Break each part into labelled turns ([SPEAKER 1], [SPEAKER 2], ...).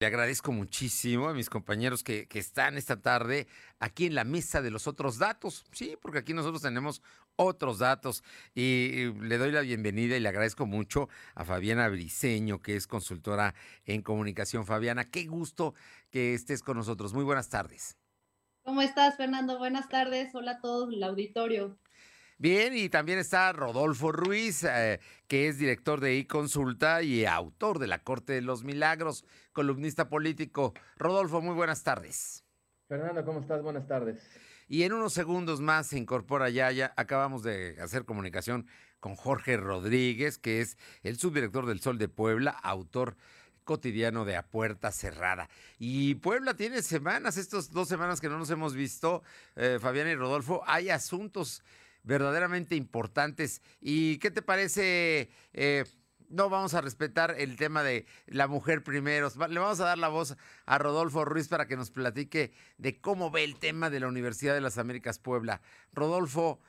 [SPEAKER 1] Le agradezco muchísimo a mis compañeros que, están esta tarde aquí en la mesa de los otros datos. Sí, porque aquí nosotros tenemos otros datos. Y le doy la bienvenida y le agradezco mucho a Fabiana Briseño, que es consultora en comunicación. Fabiana, qué gusto que estés con nosotros. Muy buenas tardes.
[SPEAKER 2] ¿Cómo estás, Fernando? Buenas tardes. Hola a todos, el auditorio.
[SPEAKER 1] Bien, y también está Rodolfo Ruiz, eh, que es director de iConsulta y autor de La Corte de los Milagros, columnista político. Rodolfo, muy buenas tardes.
[SPEAKER 3] Fernando, ¿cómo estás? Buenas tardes.
[SPEAKER 1] Y en unos segundos más se incorpora ya, ya acabamos de hacer comunicación con Jorge Rodríguez, que es el subdirector del Sol de Puebla, autor cotidiano de A Puerta Cerrada. Y Puebla tiene semanas, estas dos semanas que no nos hemos visto, eh, Fabián y Rodolfo, hay asuntos verdaderamente importantes. ¿Y qué te parece? Eh, no vamos a respetar el tema de la mujer primero. Le vamos a dar la voz a Rodolfo Ruiz para que nos platique de cómo ve el tema de la Universidad de las Américas Puebla. Rodolfo,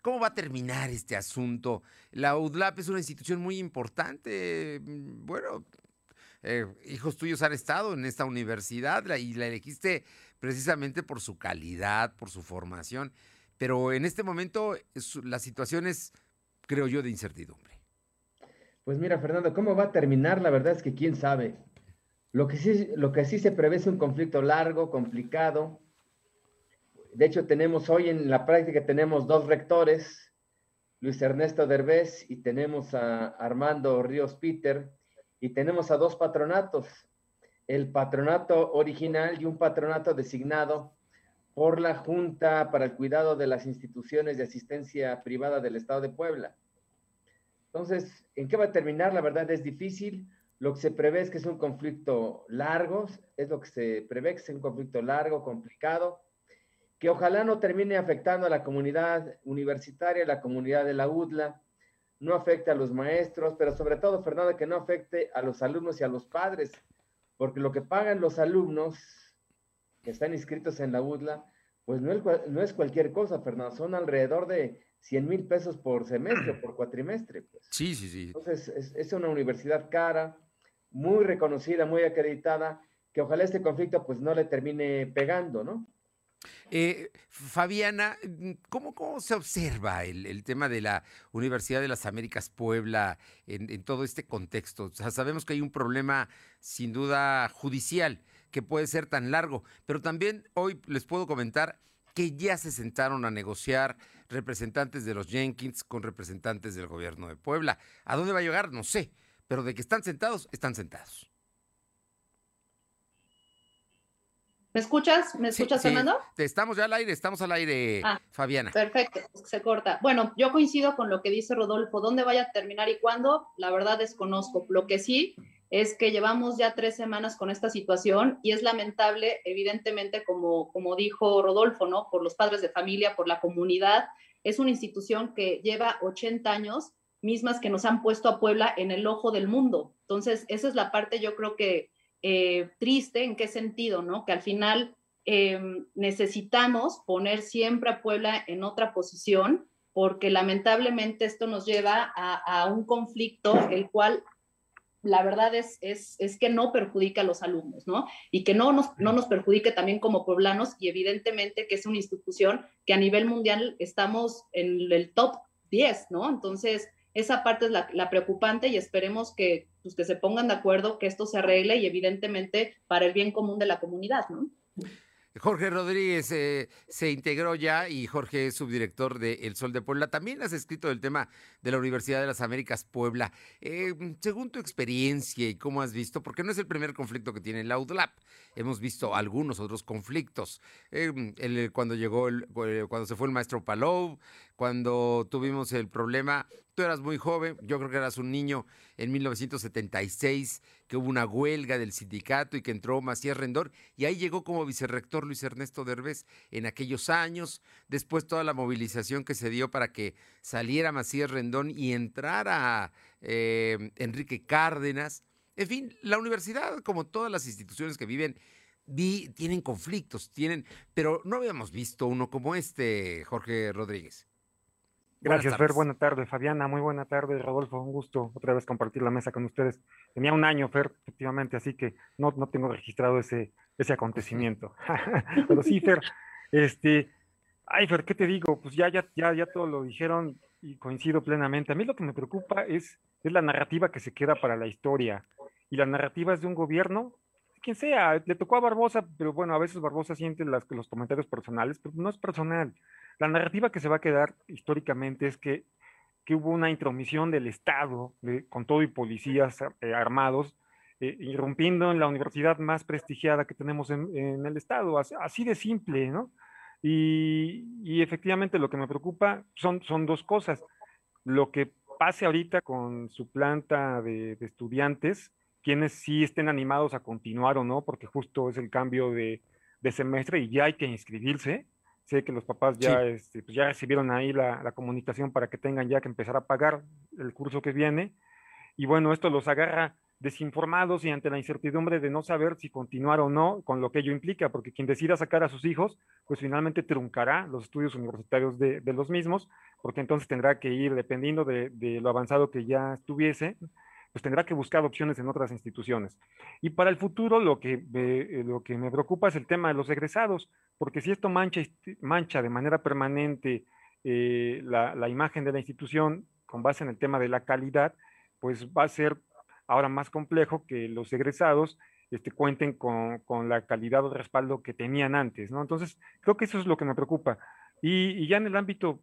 [SPEAKER 1] ¿cómo va a terminar este asunto? La UDLAP es una institución muy importante. Bueno, eh, hijos tuyos han estado en esta universidad y la elegiste precisamente por su calidad, por su formación pero en este momento la situación es, creo yo, de incertidumbre.
[SPEAKER 3] Pues mira, Fernando, ¿cómo va a terminar? La verdad es que quién sabe. Lo que sí, lo que sí se prevé es un conflicto largo, complicado. De hecho, tenemos hoy en la práctica, tenemos dos rectores, Luis Ernesto Derbez y tenemos a Armando Ríos Peter, y tenemos a dos patronatos, el patronato original y un patronato designado por la Junta para el Cuidado de las Instituciones de Asistencia Privada del Estado de Puebla. Entonces, ¿en qué va a terminar? La verdad es difícil. Lo que se prevé es que es un conflicto largo, es lo que se prevé que es un conflicto largo, complicado, que ojalá no termine afectando a la comunidad universitaria, a la comunidad de la UDLA, no afecte a los maestros, pero sobre todo, Fernando, que no afecte a los alumnos y a los padres, porque lo que pagan los alumnos que están inscritos en la UDLA, pues no es, no es cualquier cosa, Fernando, son alrededor de 100 mil pesos por semestre, por cuatrimestre. Pues.
[SPEAKER 1] Sí, sí, sí.
[SPEAKER 3] Entonces, es, es, una universidad cara, muy reconocida, muy acreditada, que ojalá este conflicto pues no le termine pegando, ¿no?
[SPEAKER 1] Eh, Fabiana, ¿cómo, ¿cómo, se observa el, el, tema de la Universidad de las Américas Puebla en, en todo este contexto? O sea, sabemos que hay un problema sin duda judicial, que puede ser tan largo. Pero también hoy les puedo comentar que ya se sentaron a negociar representantes de los Jenkins con representantes del gobierno de Puebla. ¿A dónde va a llegar? No sé, pero de que están sentados, están sentados.
[SPEAKER 2] ¿Me escuchas? ¿Me escuchas, Fernando?
[SPEAKER 1] Estamos ya al aire, estamos al aire, ah, Fabiana.
[SPEAKER 2] Perfecto, se corta. Bueno, yo coincido con lo que dice Rodolfo. ¿Dónde vaya a terminar y cuándo? La verdad desconozco. Lo que sí es que llevamos ya tres semanas con esta situación y es lamentable, evidentemente, como, como dijo Rodolfo, ¿no? Por los padres de familia, por la comunidad. Es una institución que lleva 80 años, mismas que nos han puesto a Puebla en el ojo del mundo. Entonces, esa es la parte, yo creo que eh, triste, ¿en qué sentido, no? Que al final eh, necesitamos poner siempre a Puebla en otra posición porque lamentablemente esto nos lleva a, a un conflicto el cual la verdad es, es, es, que no perjudica a los alumnos, ¿no? Y que no nos, no nos perjudique también como poblanos y evidentemente que es una institución que a nivel mundial estamos en el top 10, ¿no? Entonces, esa parte es la, preocupante y esperemos que, pues, que se pongan de acuerdo, que esto se arregle y evidentemente para el bien común de la comunidad, ¿no?
[SPEAKER 1] Jorge Rodríguez eh, se integró ya y Jorge es subdirector de El Sol de Puebla. También has escrito del tema de la Universidad de las Américas Puebla. Eh, según tu experiencia y cómo has visto, porque no es el primer conflicto que tiene la UDLAP, hemos visto algunos otros conflictos. Eh, cuando llegó, el, cuando se fue el maestro Palou, cuando tuvimos el problema Tú eras muy joven, yo creo que eras un niño en 1976, que hubo una huelga del sindicato y que entró Macías Rendón, y ahí llegó como vicerrector Luis Ernesto Derbez en aquellos años, después toda la movilización que se dio para que saliera Macías Rendón y entrara eh, Enrique Cárdenas. En fin, la universidad, como todas las instituciones que viven, vi, tienen conflictos, tienen, pero no habíamos visto uno como este, Jorge Rodríguez.
[SPEAKER 4] Gracias, Fer. Buena tarde, Fabiana. Muy buena tarde, Rodolfo. Un gusto otra vez compartir la mesa con ustedes. Tenía un año, Fer, efectivamente, así que no, no tengo registrado ese, ese acontecimiento. Pero sí, Fer, este, ay, Fer, ¿qué te digo? Pues ya, ya, ya, ya todo lo dijeron y coincido plenamente. A mí lo que me preocupa es, es la narrativa que se queda para la historia. Y la narrativa es de un gobierno, quien sea, le tocó a Barbosa, pero bueno, a veces Barbosa siente las, los comentarios personales, pero no es personal la narrativa que se va a quedar históricamente es que, hubo una intromisión del Estado, con todo y policías eh, armados, eh, irrumpiendo en la universidad más prestigiada que tenemos en, el Estado, así, de simple, ¿no? Y, efectivamente lo que me preocupa son, son dos cosas. Lo que pase ahorita con su planta de, estudiantes, quienes sí estén animados a continuar o no, porque justo es el cambio de, de semestre y ya hay que inscribirse, Sé que los papás ya, este, pues ya recibieron ahí la, la, comunicación para que tengan ya que empezar a pagar el curso que viene. Y bueno, esto los agarra desinformados y ante la incertidumbre de no saber si continuar o no con lo que ello implica, porque quien decida sacar a sus hijos, pues finalmente truncará los estudios universitarios de, de los mismos, porque entonces tendrá que ir, dependiendo de, de lo avanzado que ya estuviese, pues tendrá que buscar opciones en otras instituciones. Y para el futuro lo que, eh, lo que me preocupa es el tema de los egresados, porque si esto mancha, mancha de manera permanente eh, la, imagen de la institución con base en el tema de la calidad, pues va a ser ahora más complejo que los egresados este, cuenten con, la calidad o respaldo que tenían antes, ¿no? Entonces, creo que eso es lo que me preocupa. Y, ya en el ámbito,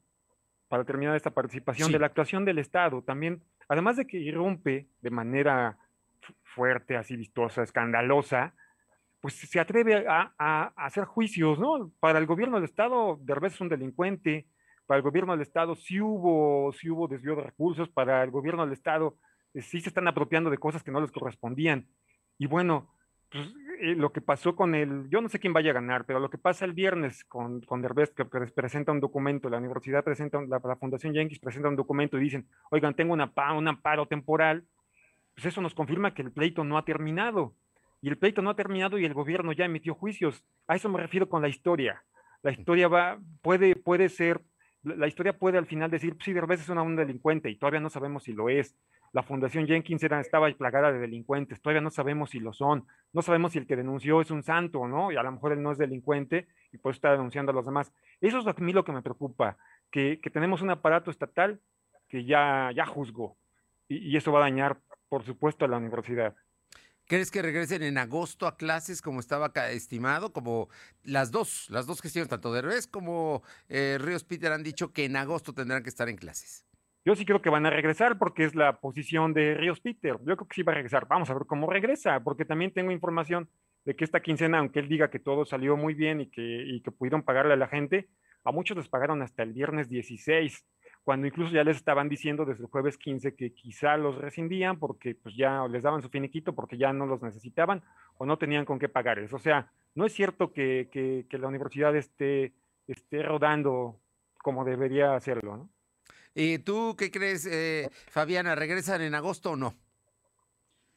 [SPEAKER 4] para terminar esta participación, de la actuación del Estado, también además de que irrumpe de manera fuerte, así vistosa, escandalosa, pues se atreve a, hacer juicios, ¿no? Para el gobierno del Estado, Derbez es un delincuente, para el gobierno del Estado sí hubo, sí hubo desvío de recursos, para el gobierno del Estado eh, sí se están apropiando de cosas que no les correspondían. Y bueno, pues, eh, lo que pasó con el, yo no sé quién vaya a ganar, pero lo que pasa el viernes con, con Derbez, que, presenta un documento, la universidad presenta, la, la Fundación Yankees presenta un documento y dicen, oigan, tengo una, un amparo temporal, pues eso nos confirma que el pleito no ha terminado. Y el pleito no ha terminado y el gobierno ya emitió juicios. A eso me refiero con la historia. La historia va, puede, puede ser, la historia puede al final decir, sí, Derbez es una, un delincuente y todavía no sabemos si lo es la Fundación Jenkins era, estaba plagada de delincuentes, todavía no sabemos si lo son, no sabemos si el que denunció es un santo, ¿no? Y a lo mejor él no es delincuente y pues está denunciando a los demás. Eso es a mí lo que me preocupa, que, tenemos un aparato estatal que ya, ya juzgó y, eso va a dañar, por supuesto, a la universidad.
[SPEAKER 1] ¿Crees que regresen en agosto a clases como estaba estimado? Como las dos, las dos gestiones, tanto de Revés como eh, Ríos Peter han dicho que en agosto tendrán que estar en clases.
[SPEAKER 4] Yo sí creo que van a regresar porque es la posición de Ríos Peter. Yo creo que sí va a regresar. Vamos a ver cómo regresa, porque también tengo información de que esta quincena, aunque él diga que todo salió muy bien y que, y que pudieron pagarle a la gente, a muchos les pagaron hasta el viernes 16, cuando incluso ya les estaban diciendo desde el jueves 15 que quizá los rescindían porque pues ya les daban su finiquito porque ya no los necesitaban o no tenían con qué pagarles. O sea, no es cierto que, que, que la universidad esté, esté rodando como debería hacerlo, ¿no?
[SPEAKER 1] ¿Y tú qué crees, eh, Fabiana? ¿Regresan en agosto o no?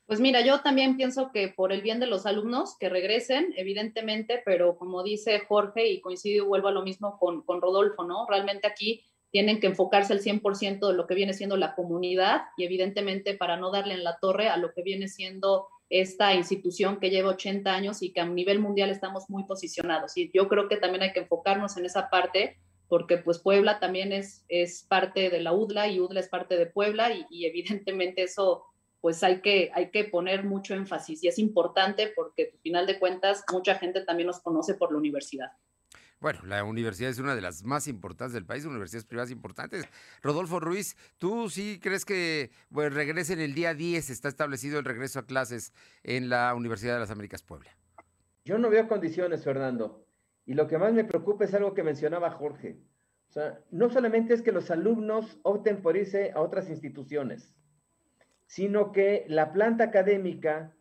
[SPEAKER 2] Pues mira, yo también pienso que por el bien de los alumnos, que regresen, evidentemente, pero como dice Jorge, y coincido y vuelvo a lo mismo con, con Rodolfo, ¿no? Realmente aquí tienen que enfocarse al 100% de lo que viene siendo la comunidad y evidentemente para no darle en la torre a lo que viene siendo esta institución que lleva 80 años y que a nivel mundial estamos muy posicionados. Y yo creo que también hay que enfocarnos en esa parte porque pues Puebla también es, es parte de la UDLA y UDLA es parte de Puebla y, evidentemente eso pues hay que, hay que poner mucho énfasis y es importante porque al final de cuentas mucha gente también nos conoce por la universidad.
[SPEAKER 1] Bueno, la universidad es una de las más importantes del país, universidades privadas importantes. Rodolfo Ruiz, ¿tú sí crees que pues, regresen el día 10? Está establecido el regreso a clases en la Universidad de las Américas Puebla.
[SPEAKER 3] Yo no veo condiciones, Fernando. Y lo que más me preocupa es algo que mencionaba Jorge. O sea, no solamente es que los alumnos opten por irse a otras instituciones, sino que la planta académica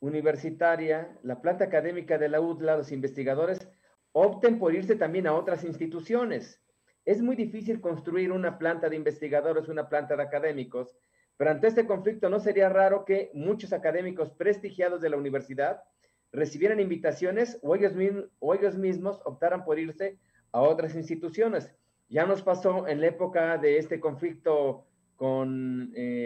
[SPEAKER 3] universitaria, la planta académica de la UDLA, los investigadores, opten por irse también a otras instituciones. Es muy difícil construir una planta de investigadores, una planta de académicos, pero ante este conflicto no sería raro que muchos académicos prestigiados de la universidad recibieran invitaciones o ellos, mismos, o ellos mismos optaran por irse a otras instituciones. Ya nos pasó en la época de este conflicto con, eh,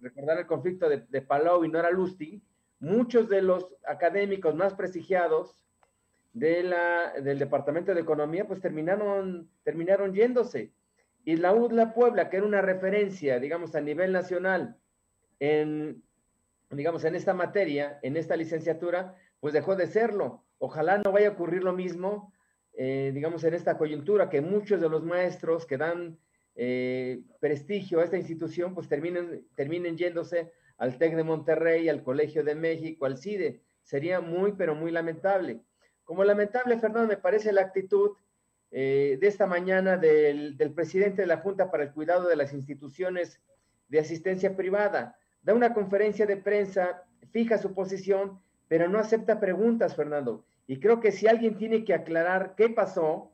[SPEAKER 3] recordar el conflicto de, de Palau y Nora Lustig, muchos de los académicos más prestigiados de la, del Departamento de Economía, pues terminaron, terminaron yéndose. Y la UDLA Puebla, que era una referencia, digamos, a nivel nacional en, digamos, en esta materia, en esta licenciatura, pues dejó de serlo. Ojalá no vaya a ocurrir lo mismo, eh, digamos, en esta coyuntura, que muchos de los maestros que dan eh, prestigio a esta institución, pues terminen, terminen yéndose al TEC de Monterrey, al Colegio de México, al CIDE. Sería muy, pero muy lamentable. Como lamentable, Fernando, me parece la actitud eh, de esta mañana del, presidente de la Junta para el Cuidado de las Instituciones de Asistencia Privada. Da una conferencia de prensa, fija su posición, pero no acepta preguntas, Fernando. Y creo que si alguien tiene que aclarar qué pasó,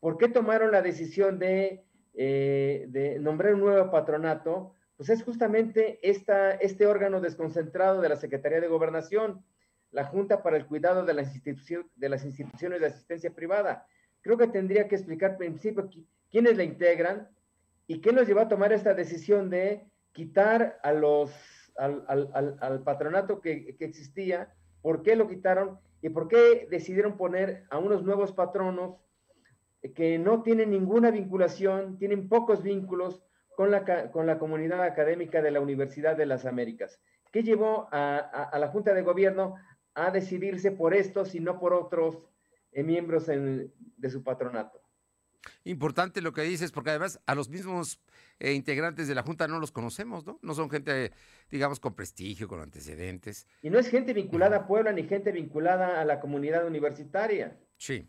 [SPEAKER 3] por qué tomaron la decisión de, eh, nombrar un nuevo patronato, pues es justamente este órgano desconcentrado de la Secretaría de Gobernación la Junta para el Cuidado de las, de las Instituciones de Asistencia Privada. Creo que tendría que explicar principio quiénes la integran y qué nos llevó a tomar esta decisión de quitar a los, al, patronato que, existía, por qué lo quitaron y por qué decidieron poner a unos nuevos patronos que no tienen ninguna vinculación, tienen pocos vínculos con la, con la comunidad académica de la Universidad de las Américas. ¿Qué llevó a, a la Junta de Gobierno a decidirse por estos y no por otros eh, miembros de su patronato.
[SPEAKER 1] Importante lo que dices, porque además a los mismos eh, integrantes de la Junta no los conocemos, ¿no? No son gente, digamos, con prestigio, con antecedentes.
[SPEAKER 3] Y no es gente vinculada a Puebla ni gente vinculada a la comunidad universitaria.
[SPEAKER 1] Sí.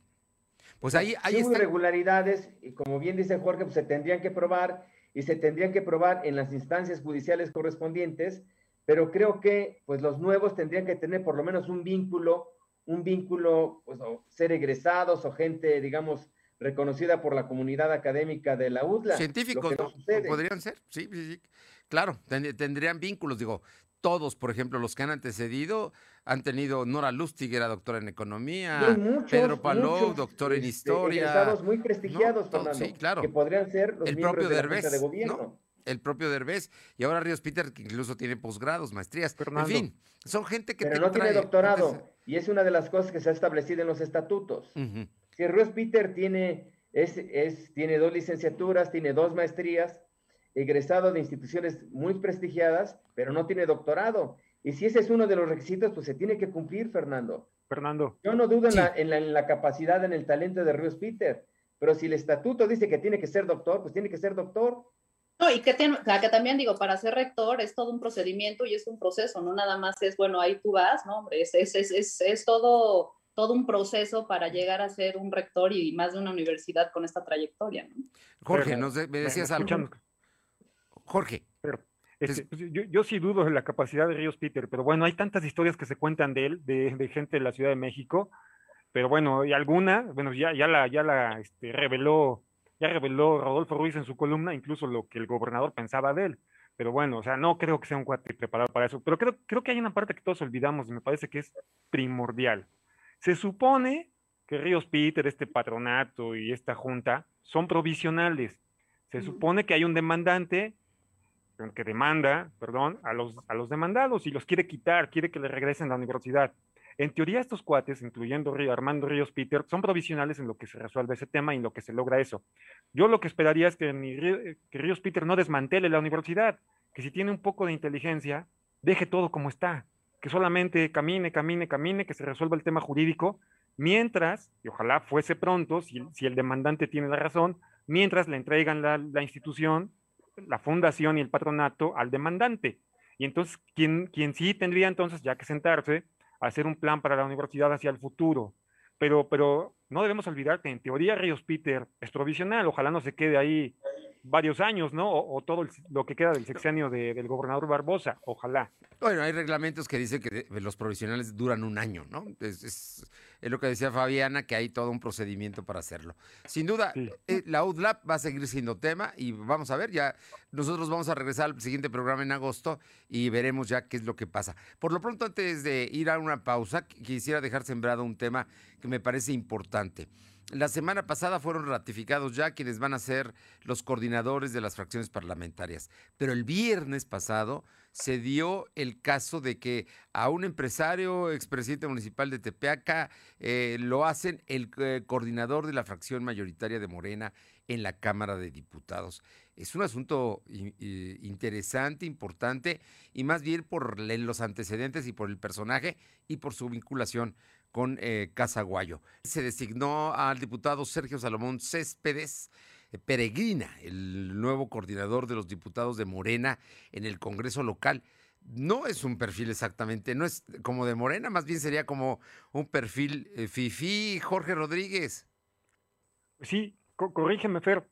[SPEAKER 1] Pues ahí, hay
[SPEAKER 3] irregularidades, y como bien dice Jorge, pues se tendrían que probar y se tendrían que probar en las instancias judiciales correspondientes pero creo que pues los nuevos tendrían que tener por lo menos un vínculo, un vínculo, pues ser egresados o gente, digamos, reconocida por la comunidad académica de la UDLA.
[SPEAKER 1] Científicos, podrían ser, sí, sí, sí. Claro, tendrían vínculos, digo, todos, por ejemplo, los que han antecedido, han tenido Nora Lustig, era doctora en economía, Pedro Palou, doctor en este, historia.
[SPEAKER 3] muy prestigiados, sí, claro. que podrían ser los
[SPEAKER 1] el propio de Derbez, de gobierno el propio Derbez, y ahora Ríos Peter, que incluso tiene posgrados, maestrías. En fin, son gente que...
[SPEAKER 3] Pero no tiene doctorado, y es una de las cosas que se ha establecido en los estatutos. Si Ríos Peter tiene, es, es, tiene dos licenciaturas, tiene dos maestrías, egresado de instituciones muy prestigiadas, pero no tiene doctorado. Y si ese es uno de los requisitos, pues se tiene que cumplir, Fernando.
[SPEAKER 4] Fernando.
[SPEAKER 3] Yo no dudo en, la, en, la, en, la, capacidad, en el talento de Ríos Peter, pero si el estatuto dice que tiene que ser doctor, pues tiene que ser doctor.
[SPEAKER 2] No, y que, que también digo, para ser rector es todo un procedimiento y es un proceso, no nada más es, bueno, ahí tú vas, ¿no? Hombre, es, es, es, es, todo, todo un proceso para llegar a ser un rector y más de una universidad con esta trayectoria, ¿no?
[SPEAKER 1] Jorge, nos me decías algo. Jorge.
[SPEAKER 4] Pero, este, pues, yo, yo, sí dudo de la capacidad de Ríos Peter, pero bueno, hay tantas historias que se cuentan de él, de, de gente de la Ciudad de México, pero bueno, y alguna, bueno, ya, ya la, ya la este, reveló ya reveló Rodolfo Ruiz en su columna incluso lo que el gobernador pensaba de él. Pero bueno, o sea, no creo que sea un cuate preparado para eso. Pero creo, creo que hay una parte que todos olvidamos y me parece que es primordial. Se supone que Ríos Peter, este patronato y esta junta son provisionales. Se supone que hay un demandante que demanda, perdón, a los, a los demandados y los quiere quitar, quiere que le regresen a la universidad. En teoría, estos cuates, incluyendo Armando Ríos Peter, son provisionales en lo que se resuelve ese tema y en lo que se logra eso. Yo lo que esperaría es que, que Ríos Peter no desmantele la universidad, que si tiene un poco de inteligencia, deje todo como está, que solamente camine, camine, camine, que se resuelva el tema jurídico, mientras, y ojalá fuese pronto, si, el demandante tiene la razón, mientras le entregan la, la, institución, la fundación y el patronato al demandante. Y entonces, quien, quien sí tendría entonces ya que sentarse hacer un plan para la universidad hacia el futuro. Pero, pero no debemos olvidar que en teoría Ríos Peter es provisional, ojalá no se quede ahí varios años, ¿no? O, todo lo que queda del sexenio del gobernador Barbosa, ojalá.
[SPEAKER 1] Bueno, hay reglamentos que dicen que los provisionales duran un año, ¿no? Es, lo que decía Fabiana, que hay todo un procedimiento para hacerlo. Sin duda, eh, la UDLAP va a seguir siendo tema y vamos a ver, ya nosotros vamos a regresar al siguiente programa en agosto y veremos ya qué es lo que pasa. Por lo pronto, antes de ir a una pausa, quisiera dejar sembrado un tema que me parece importante. La semana pasada fueron ratificados ya quienes van a ser los coordinadores de las fracciones parlamentarias, pero el viernes pasado se dio el caso de que a un empresario, expresidente municipal de Tepeaca, eh, lo hacen el eh, coordinador de la fracción mayoritaria de Morena en la Cámara de Diputados. Es un asunto interesante, importante, y más bien por los antecedentes y por el personaje y por su vinculación con eh, Casaguayo. Se designó al diputado Sergio Salomón Céspedes eh, Peregrina, el nuevo coordinador de los diputados de Morena en el Congreso local. No es un perfil exactamente, no es como de Morena, más bien sería como un perfil eh, FIFI Jorge Rodríguez.
[SPEAKER 4] Sí, corrígeme, Fer,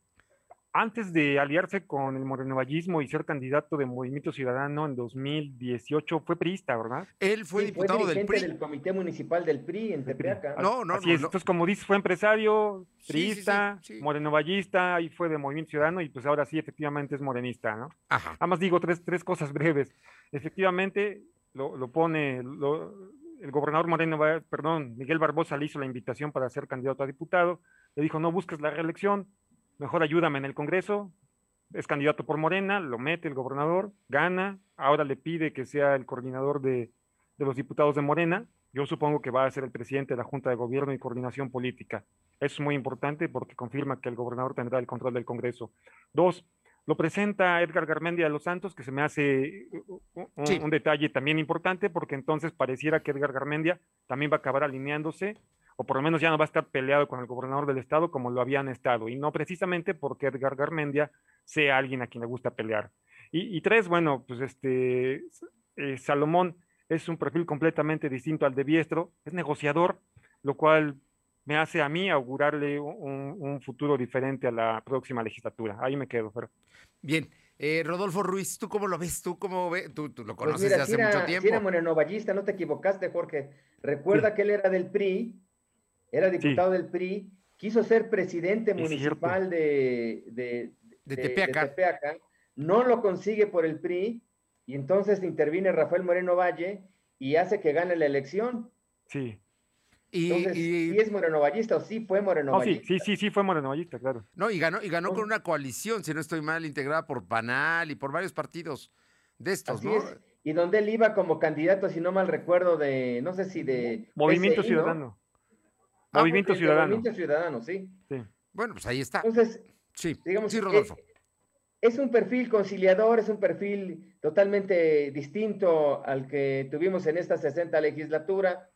[SPEAKER 4] antes de aliarse con el morenovallismo y ser candidato de Movimiento Ciudadano en 2018, fue priista, ¿verdad?
[SPEAKER 1] Él fue diputado del PRI.
[SPEAKER 3] del Comité Municipal del PRI en Tepeaca.
[SPEAKER 1] No, no,
[SPEAKER 4] Así es. Entonces, como dices, fue empresario, priista, morenovallista, ahí fue de Movimiento Ciudadano y pues ahora sí, efectivamente es morenista, ¿no?
[SPEAKER 1] Ajá.
[SPEAKER 4] Además digo tres, tres cosas breves. Efectivamente, lo, pone, el gobernador Moreno, perdón, Miguel Barbosa le hizo la invitación para ser candidato a diputado, le dijo, no busques la reelección, mejor ayúdame en el Congreso, es candidato por Morena, lo mete el gobernador, gana, ahora le pide que sea el coordinador de, los diputados de Morena, yo supongo que va a ser el presidente de la Junta de Gobierno y Coordinación Política. Eso es muy importante porque confirma que el gobernador tendrá el control del Congreso. Dos, lo presenta Edgar Garmendia de los Santos, que se me hace un, un, detalle también importante porque entonces pareciera que Edgar Garmendia también va a acabar alineándose o por lo menos ya no va a estar peleado con el gobernador del estado como lo habían estado, y no precisamente porque Edgar Garmendia sea alguien a quien le gusta pelear. Y, tres, bueno, pues este, eh, Salomón es un perfil completamente distinto al de Biestro, es negociador, lo cual me hace a mí augurarle un, futuro diferente a la próxima legislatura. Ahí me quedo. Pero...
[SPEAKER 1] Bien, eh, Rodolfo Ruiz, ¿tú cómo lo ves? ¿Tú cómo ves? Tú, lo pues conoces desde hace mucho tiempo.
[SPEAKER 3] Si era no te equivocaste, Jorge. Recuerda que él era del PRI era diputado del PRI, quiso ser presidente municipal de, de, Tepeaca. no lo consigue por el PRI, y entonces interviene Rafael Moreno Valle y hace que gane la elección.
[SPEAKER 4] Sí.
[SPEAKER 3] Y, Entonces, ¿sí es morenovallista o sí fue morenovallista?
[SPEAKER 4] sí, sí, sí, sí fue morenovallista, claro.
[SPEAKER 1] No, y ganó, y ganó con una coalición, si no estoy mal, integrada por Panal y por varios partidos de estos, ¿no?
[SPEAKER 3] Y donde él iba como candidato, si no mal recuerdo, de, no sé si de...
[SPEAKER 4] Movimiento Ciudadano. Ah, movimiento Ciudadano.
[SPEAKER 3] Movimiento Ciudadano, sí.
[SPEAKER 1] Bueno, pues ahí está.
[SPEAKER 3] Entonces, sí, digamos, sí, Rodolfo. Es, un perfil conciliador, es un perfil totalmente distinto al que tuvimos en esta 60 legislatura.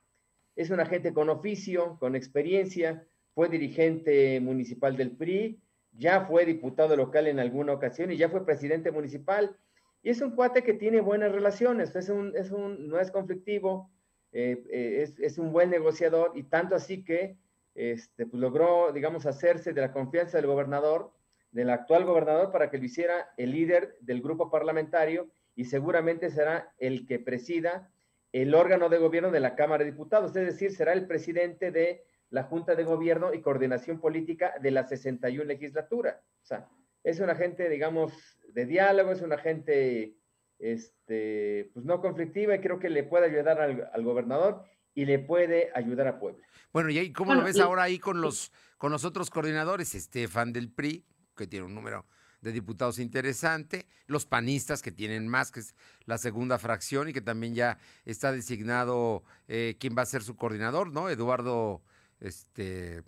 [SPEAKER 3] Es una gente con oficio, con experiencia, fue dirigente municipal del PRI, ya fue diputado local en alguna ocasión y ya fue presidente municipal. Y es un cuate que tiene buenas relaciones, es un, es un, no es conflictivo, eh, eh, es, un buen negociador y tanto así que este, pues logró, digamos, hacerse de la confianza del gobernador, del actual gobernador, para que lo hiciera el líder del grupo parlamentario y seguramente será el que presida el órgano de gobierno de la Cámara de Diputados, es decir, será el presidente de la Junta de Gobierno y Coordinación Política de la 61 legislatura. O sea, es un agente, digamos, de diálogo, es un agente este, pues no conflictiva y creo que le puede ayudar al, gobernador y le puede ayudar a Puebla.
[SPEAKER 1] Bueno, ¿y cómo lo ves ahora ahí con los, con los otros coordinadores? Estefan del PRI, que tiene un número de diputados interesante, los panistas que tienen más, que es la segunda fracción y que también ya está designado eh, quién va a ser su coordinador, ¿no? Eduardo, este...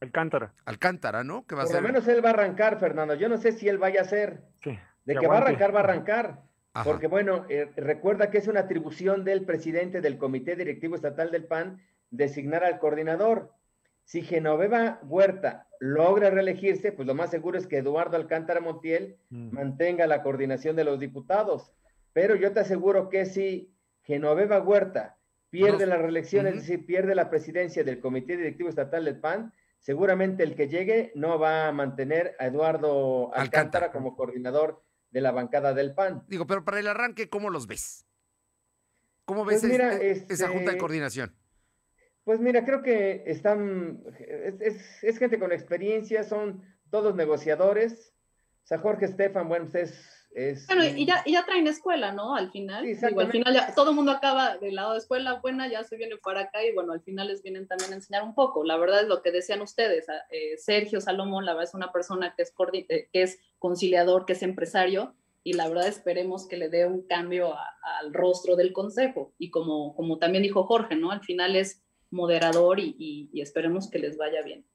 [SPEAKER 4] Alcántara.
[SPEAKER 1] Alcántara, ¿no?
[SPEAKER 3] Que va Por lo menos él va a arrancar, Fernando. Yo no sé si él vaya a ser. De que va a arrancar, va a arrancar. Porque bueno, eh, recuerda que es una atribución del presidente del Comité Directivo Estatal del PAN designar al coordinador. Si Genoveva Huerta logra reelegirse, pues lo más seguro es que Eduardo Alcántara Montiel mm. mantenga la coordinación de los diputados. Pero yo te aseguro que si Genoveva Huerta pierde la reelección, es decir, pierde la presidencia del Comité Directivo Estatal del PAN, seguramente el que llegue no va a mantener a Eduardo Alcántara. como coordinador de la bancada del PAN.
[SPEAKER 1] Digo, pero para el arranque, ¿cómo los ves? ¿Cómo ves pues este, esa junta de este, coordinación?
[SPEAKER 3] Pues mira, creo que están, es, gente con experiencia, son todos negociadores. O sea, Jorge Estefan, bueno, pues es, es...
[SPEAKER 2] Bueno, y ya, y ya traen escuela, ¿no? Al final.
[SPEAKER 3] Sí,
[SPEAKER 2] Digo, al final ya todo el mundo acaba del lado de escuela buena, ya se viene para acá y bueno, al final les vienen también a enseñar un poco. La verdad es lo que decían ustedes. eh, Sergio Salomón, la verdad es una persona que es, eh, que es conciliador, que es empresario y la verdad esperemos que le dé un cambio a- al rostro del consejo. Y como, como también dijo Jorge, ¿no? Al final es moderador y, y- y esperemos que les vaya bien.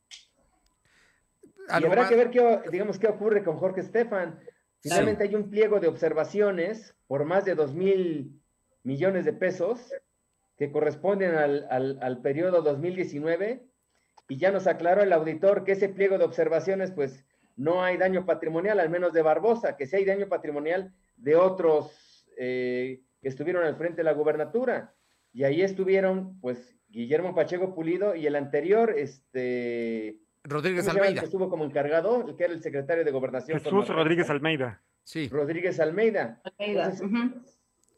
[SPEAKER 3] Y
[SPEAKER 1] ¿Algo
[SPEAKER 3] habrá que ver qué, digamos, qué ocurre con Jorge Estefan. Finalmente hay un pliego de observaciones por más de 2 mil millones de pesos que corresponden al, al, al periodo 2019 y ya nos aclaró el auditor que ese pliego de observaciones pues no hay daño patrimonial, al menos de Barbosa, que sí hay daño patrimonial de otros eh, que estuvieron al frente de la gubernatura. Y ahí estuvieron pues Guillermo Pacheco Pulido y el anterior, este...
[SPEAKER 1] Rodríguez
[SPEAKER 3] ¿Cómo se llama el
[SPEAKER 1] Almeida.
[SPEAKER 3] que estuvo como encargado, el que era el secretario de Gobernación.
[SPEAKER 4] Jesús? Rodríguez Almeida.
[SPEAKER 1] Sí.
[SPEAKER 3] Rodríguez Almeida.
[SPEAKER 2] Almeida,
[SPEAKER 3] Entonces,
[SPEAKER 2] ujú.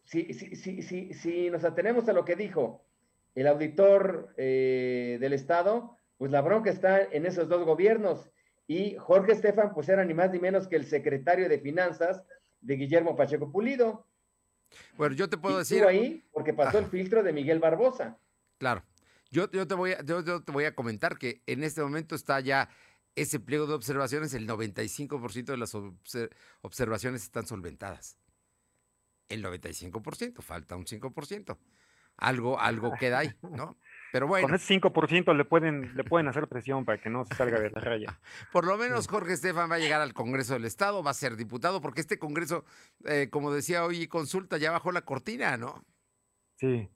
[SPEAKER 3] Si, si, si, si, si nos atenemos a lo que dijo el auditor eh, del Estado, pues la bronca está en esos dos gobiernos. Y Jorge Estefan, pues era ni más ni menos que el secretario de Finanzas de Guillermo Pacheco Pulido.
[SPEAKER 1] Bueno, yo te puedo
[SPEAKER 3] Y
[SPEAKER 1] decir.
[SPEAKER 3] estuvo ahí porque pasó el filtro de Miguel Barbosa.
[SPEAKER 1] Claro. Yo, yo, te voy a, yo, yo te voy a comentar que en este momento está ya ese pliego de observaciones, el 95% de las obser- observaciones están solventadas. El 95%, falta un 5%. Algo, algo queda ahí, ¿no? Pero bueno,
[SPEAKER 4] Con ese 5% le pueden, le pueden hacer presión para que no se salga de la raya.
[SPEAKER 1] por lo menos Jorge Estefan va a llegar al Congreso del Estado, va a ser diputado, porque este Congreso, eh, como decía hoy, consulta ya bajó la cortina, ¿no?
[SPEAKER 4] Sí.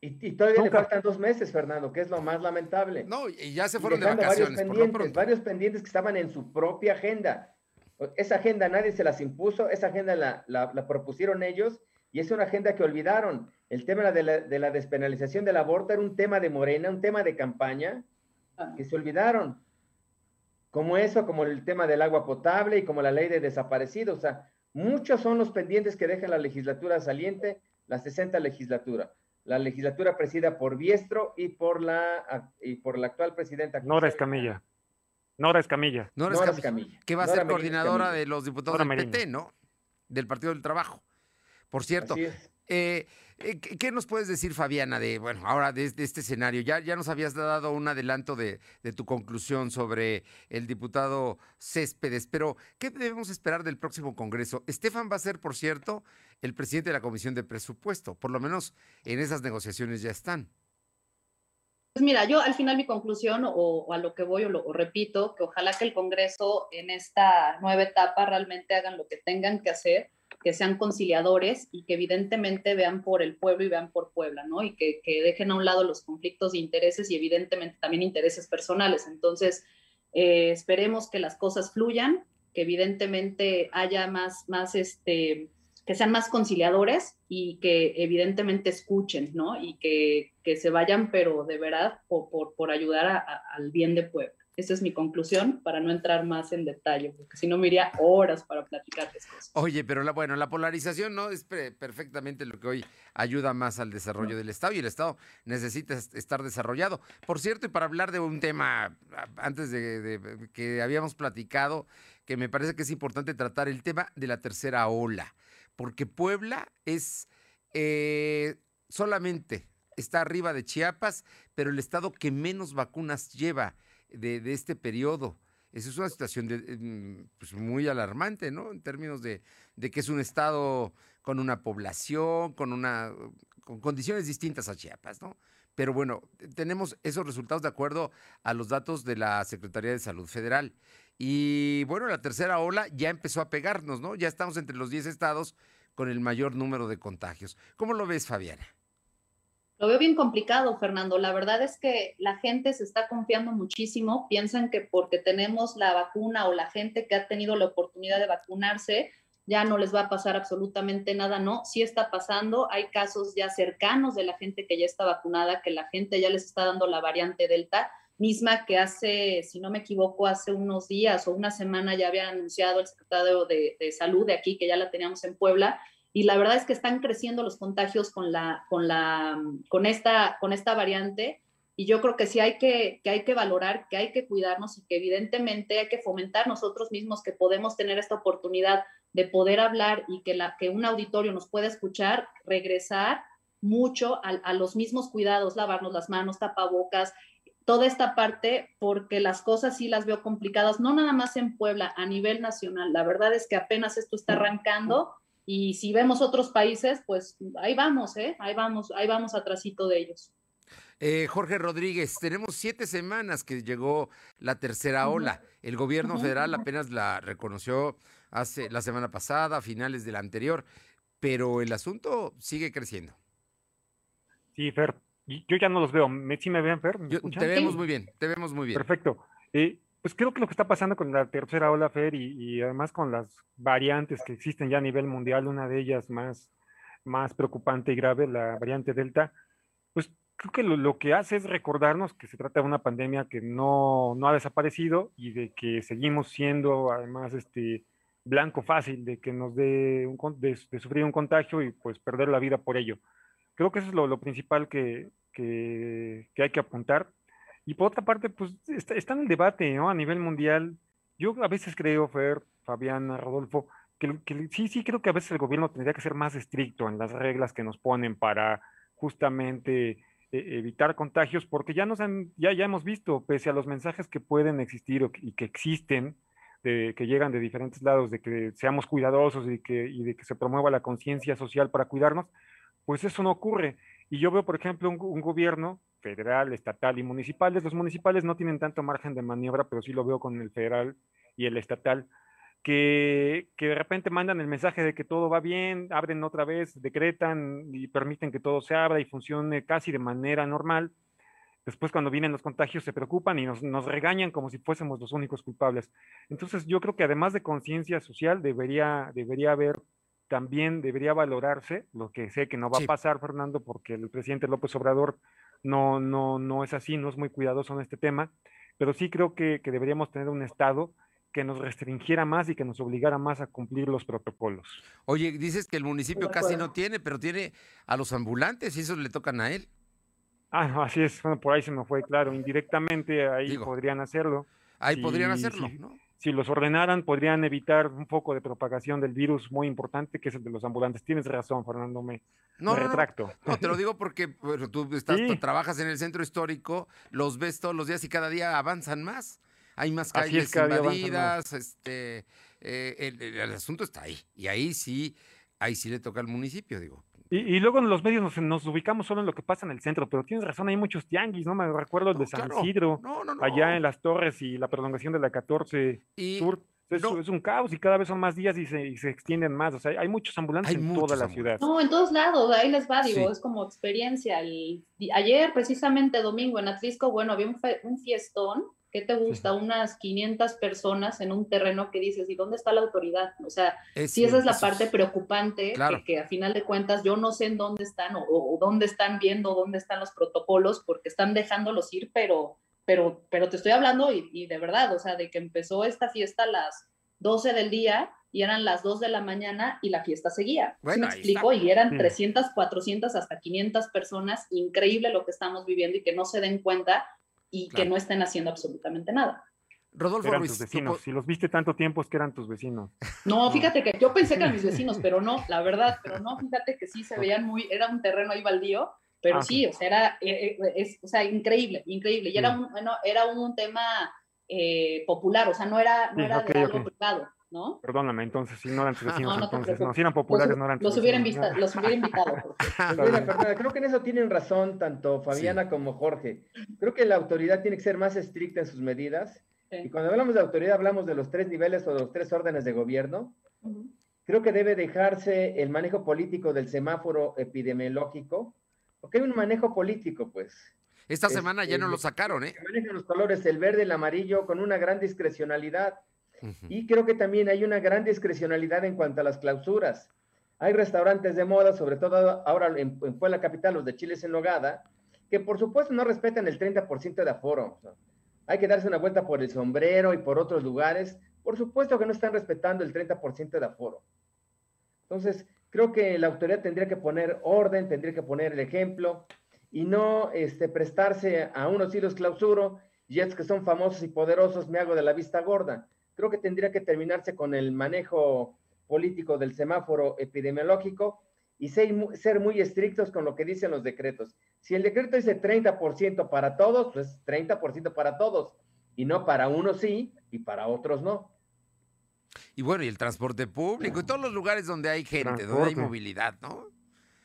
[SPEAKER 3] Y, y todavía
[SPEAKER 4] Nunca-
[SPEAKER 3] le faltan dos meses, Fernando, que es lo más lamentable.
[SPEAKER 1] No, y ya se
[SPEAKER 3] y
[SPEAKER 1] fueron de
[SPEAKER 3] dejando varios
[SPEAKER 1] vacaciones, por lo
[SPEAKER 3] pendientes, varios pendientes que estaban en su propia agenda. Esa agenda nadie se las impuso, esa agenda la, la- la propusieron ellos y es una agenda que olvidaron. El tema de la, de la despenalización del aborto era un tema de Morena, un tema de campaña
[SPEAKER 2] Ah.
[SPEAKER 3] que se olvidaron. Como eso, como el tema del agua potable y como la ley de desaparecidos. O sea, muchos son los pendientes que deja la legislatura saliente, la 60 legislatura. La legislatura presida por Biestro y por la, y por la actual presidenta.
[SPEAKER 4] Nora Escamilla. Nora Escamilla.
[SPEAKER 1] Nora Escamilla, que va a
[SPEAKER 3] Nora
[SPEAKER 1] ser coordinadora
[SPEAKER 3] Escamilla.
[SPEAKER 1] de los diputados
[SPEAKER 4] Nora
[SPEAKER 1] del. PT, ¿no? Del Partido del Trabajo. Por cierto. Eh, eh, ¿qué nos puedes decir, Fabiana, de, bueno, ahora de, este escenario? Ya, ya nos habías dado un adelanto de, de tu conclusión sobre el diputado Céspedes, pero ¿qué debemos esperar del próximo Congreso? Estefan va a ser, por cierto, el presidente de la Comisión de Presupuesto, por lo menos en esas negociaciones ya están.
[SPEAKER 2] Pues mira, yo al final mi conclusión o, a lo que voy o lo repito, que ojalá que el Congreso en esta nueva etapa realmente hagan lo que tengan que hacer, que sean conciliadores y que evidentemente vean por el pueblo y vean por Puebla, ¿no? Y que, que dejen a un lado los conflictos de intereses y evidentemente también intereses personales. Entonces, eh, esperemos que las cosas fluyan, que evidentemente haya más, más este, que sean más conciliadores y que evidentemente escuchen, ¿no? Y que, que se vayan, pero de verdad, por, por, por ayudar al bien de Puebla. Esa es mi conclusión para no entrar más en detalle, porque si no me iría horas para platicarles cosas.
[SPEAKER 1] Oye, pero la, bueno, la polarización no es perfectamente lo que hoy ayuda más al desarrollo del Estado y el Estado necesita est- estar desarrollado. Por cierto, y para hablar de un tema antes de, de- que habíamos platicado, que me parece que es importante tratar el tema de la tercera ola, porque Puebla es eh, solamente está arriba de Chiapas, pero el estado que menos vacunas lleva de, este periodo. Esa es una situación de, em, pues, muy alarmante, ¿no? En términos de, de que es un estado con una población, con una con condiciones distintas a Chiapas, ¿no? Pero bueno, tenemos esos resultados de acuerdo a los datos de la Secretaría de Salud Federal. Y bueno, la tercera ola ya empezó a pegarnos, ¿no? Ya estamos entre los 10 estados con el mayor número de contagios. ¿Cómo lo ves, Fabiana?
[SPEAKER 2] Lo veo bien complicado, Fernando. La verdad es que la gente se está confiando muchísimo. Piensan que porque tenemos la vacuna o la gente que ha tenido la oportunidad de vacunarse, ya no les va a pasar absolutamente nada. No, sí está pasando. Hay casos ya cercanos de la gente que ya está vacunada, que la gente ya les está dando la variante Delta, misma que hace, si no me equivoco, hace unos días o una semana ya había anunciado el secretario de, de Salud de aquí, que ya la teníamos en Puebla, y la verdad es que están creciendo los contagios con, la, con, la, con, esta, con esta variante y yo creo que sí hay que, que hay que valorar, que hay que cuidarnos y que evidentemente hay que fomentar nosotros mismos que podemos tener esta oportunidad de poder hablar y que, la, que un auditorio nos pueda escuchar, regresar mucho a, a los mismos cuidados, lavarnos las manos, tapabocas, toda esta parte, porque las cosas sí las veo complicadas, no nada más en Puebla, a nivel nacional. La verdad es que apenas esto está arrancando y si vemos otros países, pues ahí vamos, ¿eh? Ahí vamos, ahí vamos atrásito de ellos.
[SPEAKER 1] Eh, Jorge Rodríguez, tenemos siete semanas que llegó la tercera ola. El gobierno federal apenas la reconoció hace la semana pasada, a finales de la anterior, pero el asunto sigue creciendo.
[SPEAKER 4] Sí, Fer, yo ya no los veo. ¿Me, ¿Sí me ven, Fer?
[SPEAKER 1] te vemos muy bien, te vemos muy bien.
[SPEAKER 4] Perfecto. Eh, pues creo que lo que está pasando con la tercera ola, Fer, y, además con las variantes que existen ya a nivel mundial, una de ellas más, más preocupante y grave, la variante Delta, pues creo que lo, que hace es recordarnos que se trata de una pandemia que no, no ha desaparecido y de que seguimos siendo además este blanco fácil de que nos dé un, de, sufrir un contagio y pues perder la vida por ello. Creo que eso es lo, lo principal que, que, hay que apuntar. Y por otra parte, pues está, en el debate ¿no? a nivel mundial. Yo a veces creo, Fer, Fabiana, Rodolfo, que, sí, sí creo que a veces el gobierno tendría que ser más estricto en las reglas que nos ponen para justamente eh, evitar contagios, porque ya nos han, ya, ya hemos visto, pese a los mensajes que pueden existir y que existen, de, que llegan de diferentes lados, de que seamos cuidadosos y, que, y de que se promueva la conciencia social para cuidarnos, pues eso no ocurre. Y yo veo, por ejemplo, un, gobierno federal, estatal y municipales. Los municipales no tienen tanto margen de maniobra, pero sí lo veo con el federal y el estatal, que, que, de repente mandan el mensaje de que todo va bien, abren otra vez, decretan y permiten que todo se abra y funcione casi de manera normal. Después, cuando vienen los contagios, se preocupan y nos, nos regañan como si fuésemos los únicos culpables. Entonces, yo creo que además de conciencia social, debería, debería haber también debería valorarse, lo que sé que no va a pasar, Fernando, porque el presidente López Obrador no, no, no es así, no es muy cuidadoso en este tema, pero sí creo que, que deberíamos tener un Estado que nos restringiera más y que nos obligara más a cumplir los protocolos.
[SPEAKER 1] Oye, dices que el municipio casi no tiene, pero tiene a los ambulantes y eso le tocan a él.
[SPEAKER 4] Ah, así es, bueno, por ahí se me fue claro, indirectamente ahí podrían hacerlo.
[SPEAKER 1] Ahí podrían hacerlo, ¿no?
[SPEAKER 4] Si los ordenaran, podrían evitar un poco de propagación del virus muy importante, que es el de los ambulantes. Tienes razón, Fernando, me, no, retracto.
[SPEAKER 1] No, te lo digo porque tú, estás, trabajas en el centro histórico, los ves todos los días y cada día avanzan más. Hay más calles invadidas, este, eh, el, asunto está ahí. Y ahí sí, ahí sí le toca al municipio, digo.
[SPEAKER 4] Y, luego en los medios nos, ubicamos solo en lo que pasa en el centro, pero tienes razón, hay muchos tianguis, ¿no? Me recuerdo el de San Isidro, allá en las torres y la prolongación de la 14 Sur. Es, es, un caos y cada vez son más días y se, se extienden más. O sea, hay muchos ambulantes en toda la ciudad.
[SPEAKER 2] No, en todos lados, ahí les va, digo, es como experiencia. ayer, precisamente domingo, en Atlisco, bueno, había un, un fiestón ¿Qué te gusta? Unas 500 personas en un terreno que dices, ¿y dónde está la autoridad? O sea, si esa es la parte preocupante, que, a final de cuentas yo no sé en dónde están o, dónde están viendo, dónde están los protocolos, porque están dejándolos ir, pero, pero, pero te estoy hablando y, de verdad, o sea, de que empezó esta fiesta a las 12 del día y eran las 2 de la mañana y la fiesta seguía. Bueno, me explico? Y eran 300, 400, hasta 500 personas. Increíble lo que estamos viviendo y que no se den cuenta y que no estén haciendo absolutamente nada.
[SPEAKER 4] Rodolfo eran tus vecinos. Si los viste tanto tiempo es que eran tus vecinos.
[SPEAKER 2] No, fíjate que yo pensé que eran mis vecinos, pero no, la verdad, pero no, fíjate que sí se veían muy, era un terreno ahí baldío, pero ah, sí, o sea, era, eh, eh, es, o sea, increíble, increíble. Y era un, bueno, era un tema eh, popular, o sea, no era, no era de algo privado. ¿No?
[SPEAKER 4] Perdóname, entonces, si no eran vecinos, no, entonces, no, si eran populares,
[SPEAKER 2] los,
[SPEAKER 4] no eran
[SPEAKER 2] los hubiera, invitado, los hubiera invitado.
[SPEAKER 3] Creo que en eso tienen razón tanto Fabiana como Jorge. Creo que la autoridad tiene que ser más estricta en sus medidas. Y cuando hablamos de autoridad, hablamos de los tres niveles o de los tres órdenes de gobierno. Creo que debe dejarse el manejo político del semáforo epidemiológico, porque hay un manejo político, pues.
[SPEAKER 1] Esta semana ya no lo sacaron, ¿eh?
[SPEAKER 3] Manejan los colores, el verde, el amarillo, con una gran discrecionalidad y creo que también hay una gran discrecionalidad en cuanto a las clausuras. Hay restaurantes de moda, sobre todo ahora en, Puebla Capital, los de Chiles en Nogada, que por supuesto no respetan el 30% de aforo. Hay que darse una vuelta por el sombrero y por otros lugares. Por supuesto que no están respetando el 30% de aforo. Entonces, creo que la autoridad tendría que poner orden, tendría que poner el ejemplo y no este, prestarse a unos hilos clausuro, y es que son famosos y poderosos, me hago de la vista gorda creo que tendría que terminarse con el manejo político del semáforo epidemiológico y ser, muy estrictos con lo que dicen los decretos. Si el decreto dice 30% para todos, pues 30% para todos, y no para unos sí y para otros no.
[SPEAKER 1] Y bueno, y el transporte público, y todos los lugares donde hay gente, donde hay movilidad, ¿no?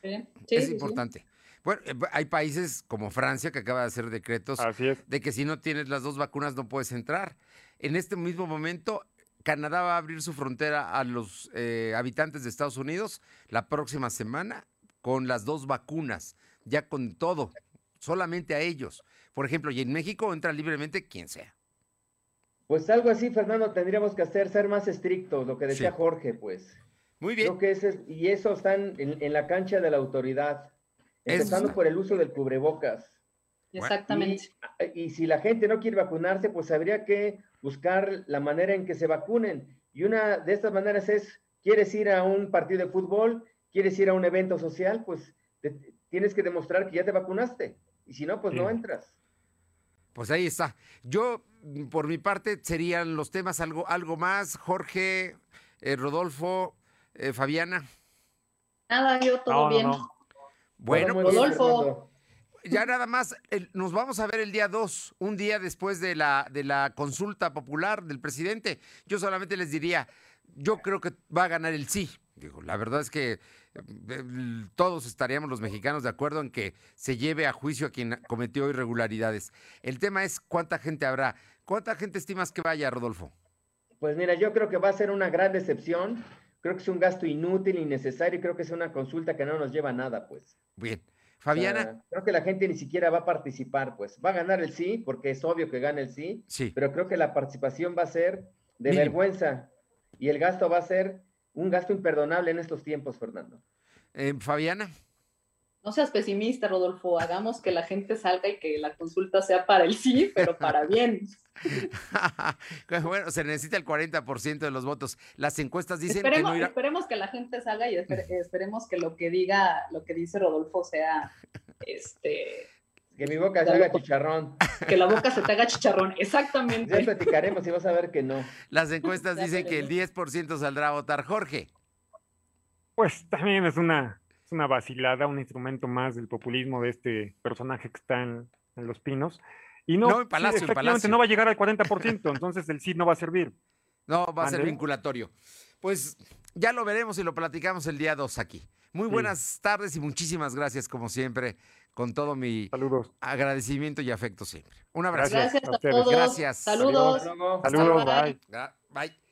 [SPEAKER 1] Sí, es importante. Bueno, eh, hay países como Francia que acaba de hacer decretos de que si no tienes las dos vacunas no puedes entrar. En este mismo momento, Canadá va a abrir su frontera a los eh, habitantes de Estados Unidos la próxima semana con las dos vacunas, ya con todo, solamente a ellos. Por ejemplo, y en México entra libremente quien sea.
[SPEAKER 3] Pues algo así, Fernando, tendríamos que hacer, ser más estrictos, lo que decía Jorge, pues.
[SPEAKER 1] Muy bien.
[SPEAKER 3] que y eso están en, la cancha de la autoridad, empezando por el uso del cubrebocas.
[SPEAKER 2] Exactamente.
[SPEAKER 3] Y, y, si la gente no quiere vacunarse, pues habría que buscar la manera en que se vacunen. Y una de estas maneras es, ¿quieres ir a un partido de fútbol? ¿Quieres ir a un evento social? Pues tienes que demostrar que ya te vacunaste. Y si no, pues no entras.
[SPEAKER 1] Pues ahí está. Yo, por mi parte, serían los temas algo, algo más. Jorge, eh, Rodolfo, eh, Fabiana.
[SPEAKER 2] Nada, yo todo bien.
[SPEAKER 1] Bueno, pues, Rodolfo ya nada más, nos vamos a ver el día 2, un día después de la, de la consulta popular del presidente. Yo solamente les diría, yo creo que va a ganar el sí. Digo, la verdad es que eh, todos estaríamos los mexicanos de acuerdo en que se lleve a juicio a quien cometió irregularidades. El tema es cuánta gente habrá. ¿Cuánta gente estimas que vaya, Rodolfo?
[SPEAKER 3] Pues mira, yo creo que va a ser una gran decepción. Creo que es un gasto inútil, innecesario. Creo que es una consulta que no nos lleva a nada, pues.
[SPEAKER 1] Bien. Fabiana.
[SPEAKER 3] creo que la gente ni siquiera va a participar, pues. Va a ganar el sí, porque es obvio que gana el sí.
[SPEAKER 1] Sí.
[SPEAKER 3] Pero creo que la participación va a ser de vergüenza. Y el gasto va a ser un gasto imperdonable en estos tiempos, Fernando.
[SPEAKER 1] Eh, Fabiana.
[SPEAKER 2] No seas pesimista, Rodolfo. Hagamos que la gente salga y que la consulta sea para el sí, pero para bien.
[SPEAKER 1] bueno, se necesita el 40% de los votos. Las encuestas dicen
[SPEAKER 2] que
[SPEAKER 1] no
[SPEAKER 2] Esperemos que la gente salga y esperemos que lo que diga, lo que dice Rodolfo sea este
[SPEAKER 3] que mi boca se haga chicharrón.
[SPEAKER 2] Que la boca se te haga chicharrón, exactamente.
[SPEAKER 3] Ya platicaremos y vas a ver que no.
[SPEAKER 1] Las encuestas dicen que el 10% saldrá a votar. Jorge.
[SPEAKER 4] Pues también es una, es una vacilada, un instrumento más del populismo de este personaje que está en Los Pinos. Y no,
[SPEAKER 1] no Palacio,
[SPEAKER 4] no va a llegar al 40%, entonces el sí no va a servir.
[SPEAKER 1] No, va a ser vinculatorio. Pues ya lo veremos y lo platicamos el día 2 aquí. Muy buenas tardes y muchísimas gracias, como siempre, con todo mi agradecimiento y afecto siempre. Un abrazo.
[SPEAKER 2] Gracias a, todos.
[SPEAKER 1] Gracias.
[SPEAKER 2] Saludos.
[SPEAKER 4] Saludos. Bye.
[SPEAKER 1] Bye.